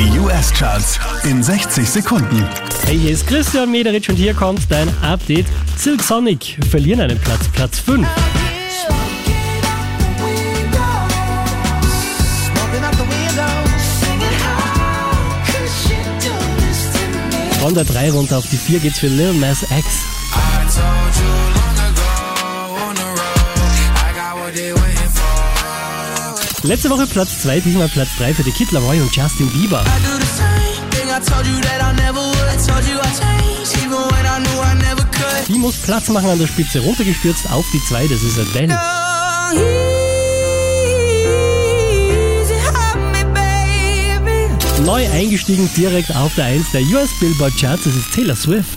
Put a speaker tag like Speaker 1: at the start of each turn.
Speaker 1: Die US-Charts in 60 Sekunden.
Speaker 2: Hey, hier ist Christian Mederitsch und hier kommt dein Update. Silk Sonic verlieren einen Platz, Platz 5. Von der 3 runter auf die 4 geht's für Lil Nas X. Letzte Woche Platz 2, diesmal Platz 3 für die Kid Laroi und Justin Bieber. Die muss Platz machen an der Spitze, runtergestürzt auf die 2, das ist Adele. Neu eingestiegen direkt auf der 1 der US Billboard Charts, das ist Taylor Swift.